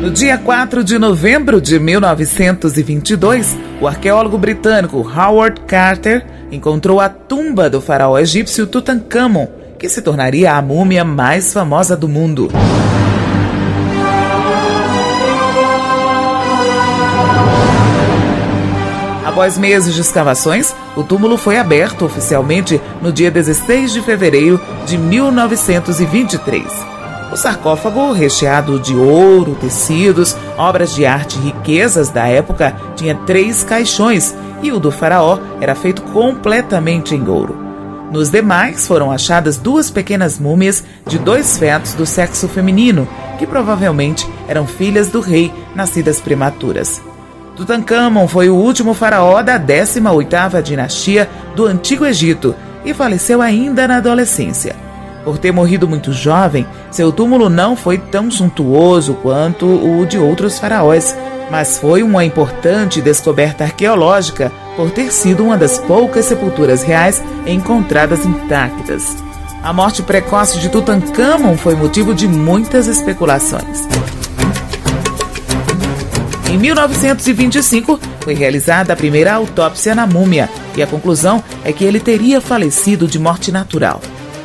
No dia 4 de novembro de 1922, o arqueólogo britânico Howard Carter encontrou a tumba do faraó egípcio Tutankhamon, que se tornaria a múmia mais famosa do mundo. Após meses de escavações, o túmulo foi aberto oficialmente no dia 16 de fevereiro de 1923. O sarcófago, recheado de ouro, tecidos, obras de arte e riquezas da época, tinha três caixões e o do faraó era feito completamente em ouro. Nos demais foram achadas duas pequenas múmias de dois fetos do sexo feminino, que provavelmente eram filhas do rei, nascidas prematuras. Tutankhamon foi o último faraó da 18ª dinastia do Antigo Egito e faleceu ainda na adolescência. Por ter morrido muito jovem, seu túmulo não foi tão suntuoso quanto o de outros faraós, mas foi uma importante descoberta arqueológica por ter sido uma das poucas sepulturas reais encontradas intactas. A morte precoce de Tutankhamon foi motivo de muitas especulações. Em 1925, foi realizada a primeira autópsia na múmia e a conclusão é que ele teria falecido de morte natural.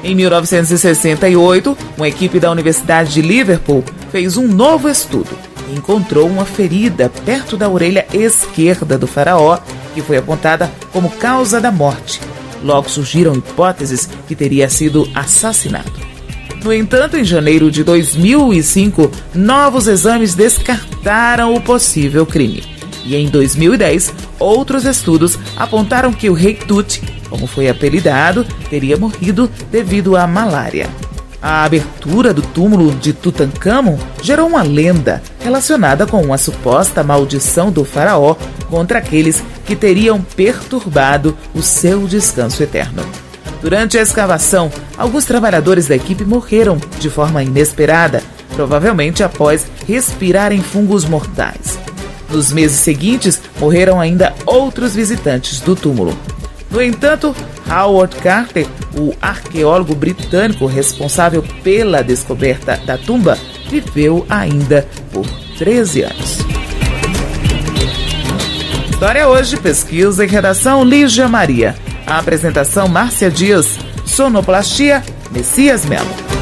Em 1968, uma equipe da Universidade de Liverpool fez um novo estudo e encontrou uma ferida perto da orelha esquerda do faraó, que foi apontada como causa da morte. Logo surgiram hipóteses que teria sido assassinado. No entanto, em janeiro de 2005, novos exames descartaram o possível crime. E em 2010, outros estudos apontaram que o rei Tut, como foi apelidado, teria morrido devido à malária. A abertura do túmulo de Tutankhamon gerou uma lenda relacionada com uma suposta maldição do faraó contra aqueles que teriam perturbado o seu descanso eterno. Durante a escavação, alguns trabalhadores da equipe morreram de forma inesperada, provavelmente após respirarem fungos mortais. Nos meses seguintes, morreram ainda outros visitantes do túmulo. No entanto, Howard Carter, o arqueólogo britânico responsável pela descoberta da tumba, viveu ainda por 13 anos. História hoje, pesquisa e redação Lígia Maria. A apresentação Márcia Dias. Sonoplastia Messias Melo.